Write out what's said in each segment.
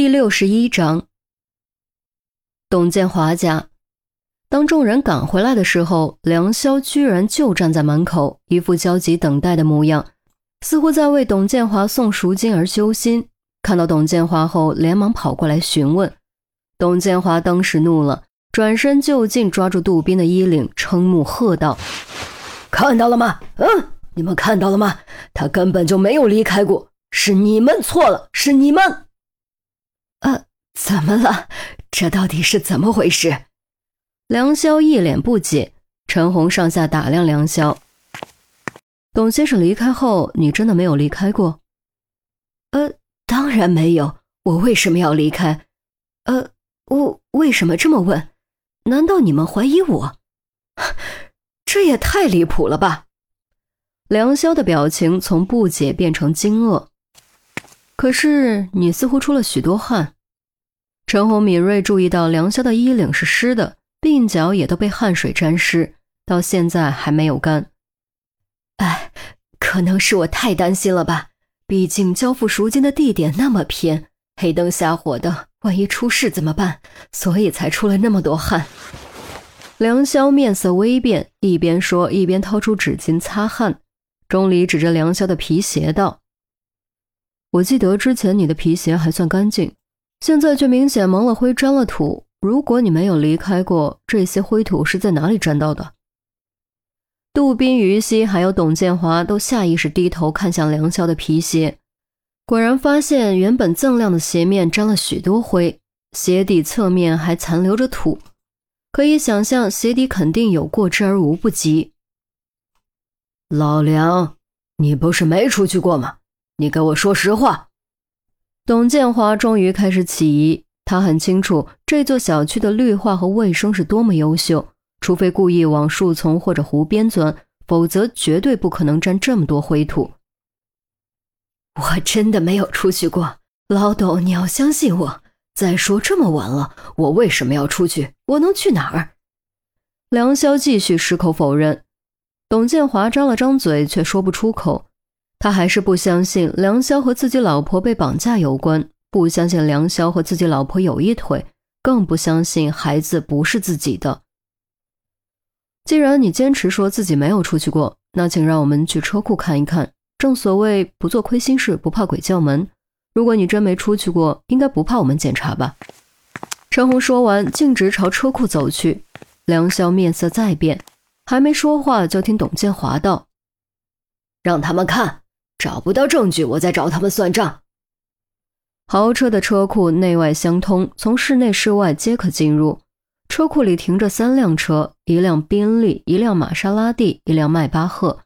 第六十一章，董建华家。当众人赶回来的时候，梁潇居然就站在门口，一副焦急等待的模样，似乎在为董建华送赎金而揪心。看到董建华后，连忙跑过来询问。董建华当时怒了，转身就近抓住杜宾的衣领，瞠目喝道：“看到了吗？嗯，你们看到了吗？他根本就没有离开过，是你们错了，是你们。”呃，怎么了？这到底是怎么回事？梁霄一脸不解。陈红上下打量梁霄。董先生离开后，你真的没有离开过？呃，当然没有。我为什么要离开？呃，我为什么这么问？难道你们怀疑我？这也太离谱了吧！梁霄的表情从不解变成惊愕。可是你似乎出了许多汗，陈红敏锐注意到梁潇的衣领是湿的，鬓角也都被汗水沾湿，到现在还没有干。哎，可能是我太担心了吧？毕竟交付赎金的地点那么偏，黑灯瞎火的，万一出事怎么办？所以才出了那么多汗。梁潇面色微变，一边说一边掏出纸巾擦汗。钟离指着梁潇的皮鞋道。我记得之前你的皮鞋还算干净，现在却明显蒙了灰、沾了土。如果你没有离开过，这些灰土是在哪里沾到的？杜宾、于西还有董建华都下意识低头看向梁潇的皮鞋，果然发现原本锃亮的鞋面沾了许多灰，鞋底侧面还残留着土，可以想象鞋底肯定有过之而无不及。老梁，你不是没出去过吗？你给我说实话。董建华终于开始起疑，他很清楚这座小区的绿化和卫生是多么优秀，除非故意往树丛或者湖边钻，否则绝对不可能沾这么多灰土。我真的没有出去过，老董，你要相信我。再说这么晚了，我为什么要出去？我能去哪儿？梁潇继续矢口否认。董建华张了张嘴，却说不出口。他还是不相信梁潇和自己老婆被绑架有关，不相信梁潇和自己老婆有一腿，更不相信孩子不是自己的。既然你坚持说自己没有出去过，那请让我们去车库看一看。正所谓不做亏心事，不怕鬼叫门。如果你真没出去过，应该不怕我们检查吧？陈红说完，径直朝车库走去。梁潇面色再变，还没说话，就听董建华道：“让他们看。”找不到证据，我再找他们算账。豪车的车库内外相通，从室内室外皆可进入。车库里停着三辆车，一辆宾利，一辆玛莎拉蒂，一辆迈巴赫。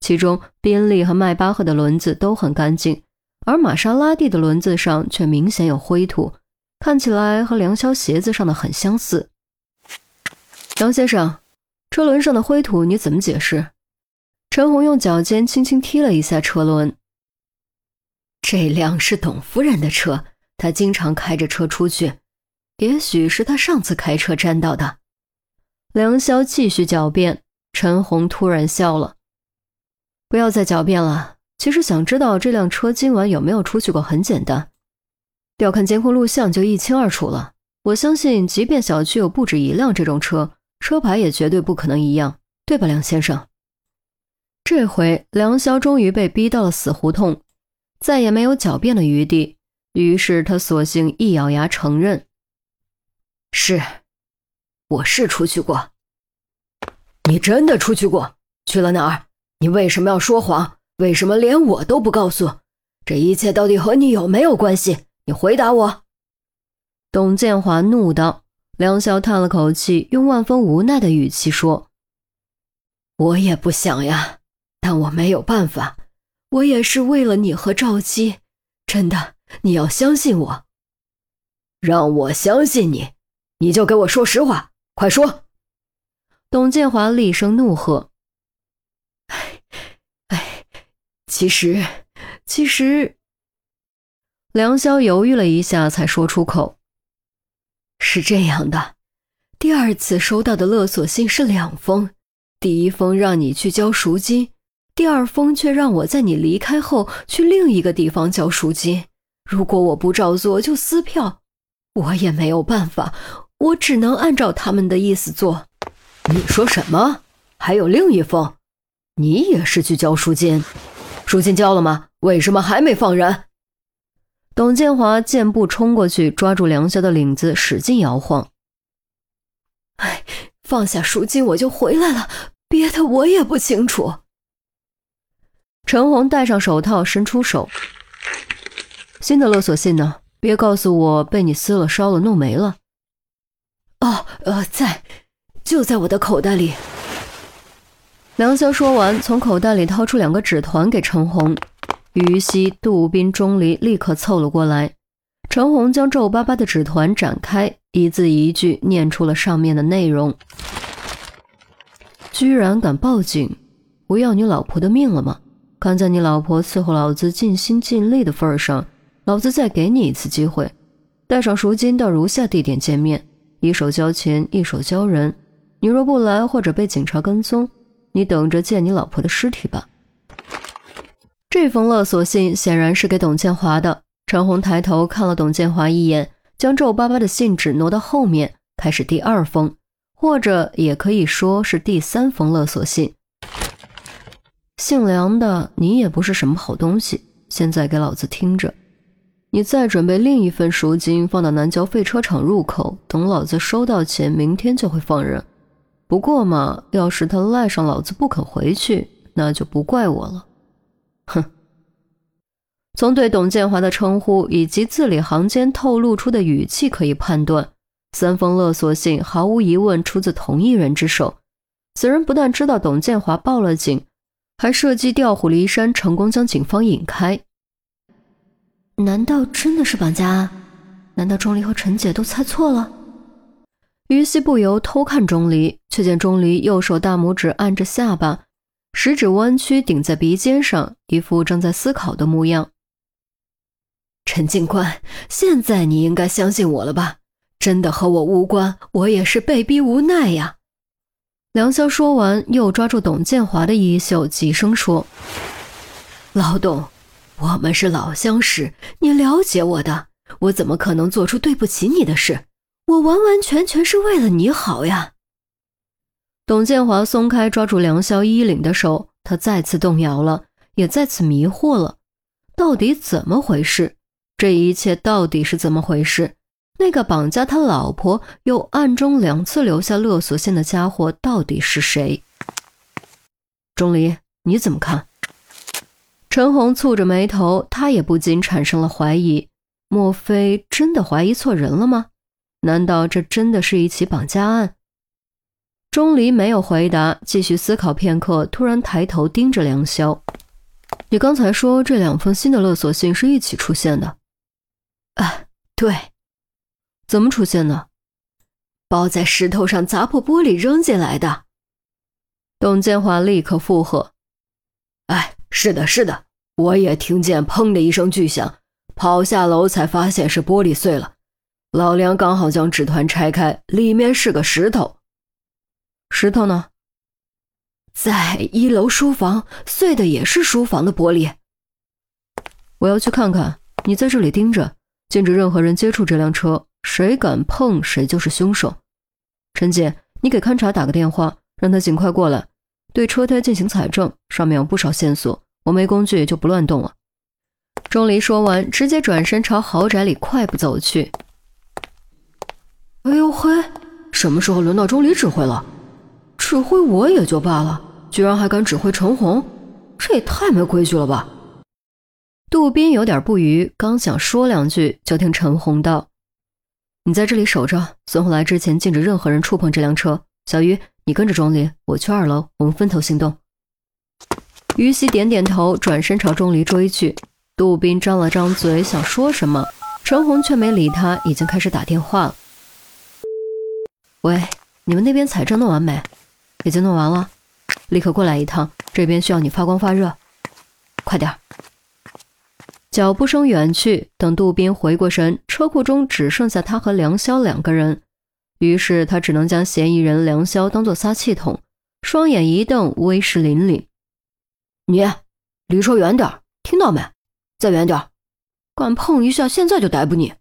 其中宾利和迈巴赫的轮子都很干净，而玛莎拉蒂的轮子上却明显有灰土，看起来和梁潇鞋子上的很相似。梁先生，车轮上的灰土你怎么解释？陈红用脚尖轻轻踢了一下车轮。这辆是董夫人的车，她经常开着车出去，也许是她上次开车沾到的。梁潇继续狡辩，陈红突然笑了：“不要再狡辩了。其实想知道这辆车今晚有没有出去过，很简单，调看监控录像就一清二楚了。我相信，即便小区有不止一辆这种车，车牌也绝对不可能一样，对吧，梁先生？”这回梁潇终于被逼到了死胡同，再也没有狡辩的余地。于是他索性一咬牙承认：“是，我是出去过。你真的出去过？去了哪儿？你为什么要说谎？为什么连我都不告诉？这一切到底和你有没有关系？你回答我！”董建华怒道。梁潇叹了口气，用万分无奈的语气说：“我也不想呀。”但我没有办法，我也是为了你和赵姬，真的，你要相信我。让我相信你，你就给我说实话，快说！董建华厉声怒喝：“哎，哎，其实，其实……”梁霄犹豫了一下，才说出口：“是这样的，第二次收到的勒索信是两封，第一封让你去交赎金。”第二封却让我在你离开后去另一个地方交赎金，如果我不照做就撕票，我也没有办法，我只能按照他们的意思做。你说什么？还有另一封？你也是去交赎金？赎金交了吗？为什么还没放人？董建华健步冲过去，抓住梁潇的领子，使劲摇晃。哎，放下赎金我就回来了，别的我也不清楚。陈红戴上手套，伸出手。新的勒索信呢？别告诉我被你撕了、烧了、弄没了。哦，呃，在，就在我的口袋里。梁潇说完，从口袋里掏出两个纸团给陈红。于西、杜宾、钟离立刻凑了过来。陈红将皱巴巴的纸团展开，一字一句念出了上面的内容：“居然敢报警，不要你老婆的命了吗？看在你老婆伺候老子尽心尽力的份上，老子再给你一次机会，带上赎金到如下地点见面，一手交钱，一手交人。你若不来，或者被警察跟踪，你等着见你老婆的尸体吧。”这封勒索信显然是给董建华的。陈红抬头看了董建华一眼，将皱巴巴的信纸挪到后面，开始第二封，或者也可以说是第三封勒索信。姓梁的，你也不是什么好东西。现在给老子听着，你再准备另一份赎金，放到南郊废车厂入口，等老子收到钱，明天就会放人。不过嘛，要是他赖上老子不肯回去，那就不怪我了。哼，从对董建华的称呼以及字里行间透露出的语气可以判断，三封勒索信毫无疑问出自同一人之手。此人不但知道董建华报了警，还设计调虎离山，成功将警方引开。难道真的是绑架案？难道钟离和陈姐都猜错了？于西不由偷看钟离，却见钟离右手大拇指按着下巴。食指弯曲顶在鼻尖上，一副正在思考的模样。陈警官，现在你应该相信我了吧？真的和我无关，我也是被逼无奈呀。梁潇说完，又抓住董建华的衣袖，急声说：“老董，我们是老相识，你了解我的，我怎么可能做出对不起你的事？我完完全全是为了你好呀。”董建华松开抓住梁潇衣领的手，他再次动摇了，也再次迷惑了。到底怎么回事？这一切到底是怎么回事？那个绑架他老婆又暗中两次留下勒索信的家伙到底是谁？钟离，你怎么看？陈红蹙着眉头，他也不禁产生了怀疑：莫非真的怀疑错人了吗？难道这真的是一起绑架案？钟离没有回答，继续思考片刻，突然抬头盯着梁潇：“你刚才说这两封新的勒索信是一起出现的？”“啊，对。”“怎么出现的？”“包在石头上，砸破玻璃扔进来的。”董建华立刻附和：“哎，是的，是的，我也听见砰的一声巨响，跑下楼才发现是玻璃碎了。老梁刚好将纸团拆开，里面是个石头。”石头呢？在一楼书房，碎的也是书房的玻璃。我要去看看，你在这里盯着，禁止任何人接触这辆车，谁敢碰谁就是凶手。陈姐，你给勘察打个电话，让他尽快过来，对车胎进行采证，上面有不少线索。我没工具，就不乱动了。钟离说完，直接转身朝豪宅里快步走去。哎呦嘿，什么时候轮到钟离指挥了？指挥我也就罢了，居然还敢指挥陈红，这也太没规矩了吧！杜宾有点不愉，刚想说两句，就听陈红道：“你在这里守着，孙红来之前禁止任何人触碰这辆车。小鱼，你跟着钟离，我去二楼，我们分头行动。”于西点点头，转身朝钟离追去。杜宾张了张嘴想说什么，陈红却没理他，已经开始打电话了。喂，你们那边采证弄完没？已经弄完了，立刻过来一趟，这边需要你发光发热，快点脚步声远去，等杜宾回过神，车库中只剩下他和梁潇两个人，于是他只能将嫌疑人梁潇当做撒气筒，双眼一瞪，威势凛凛：“你离车远点，听到没？再远点，敢碰一下，现在就逮捕你！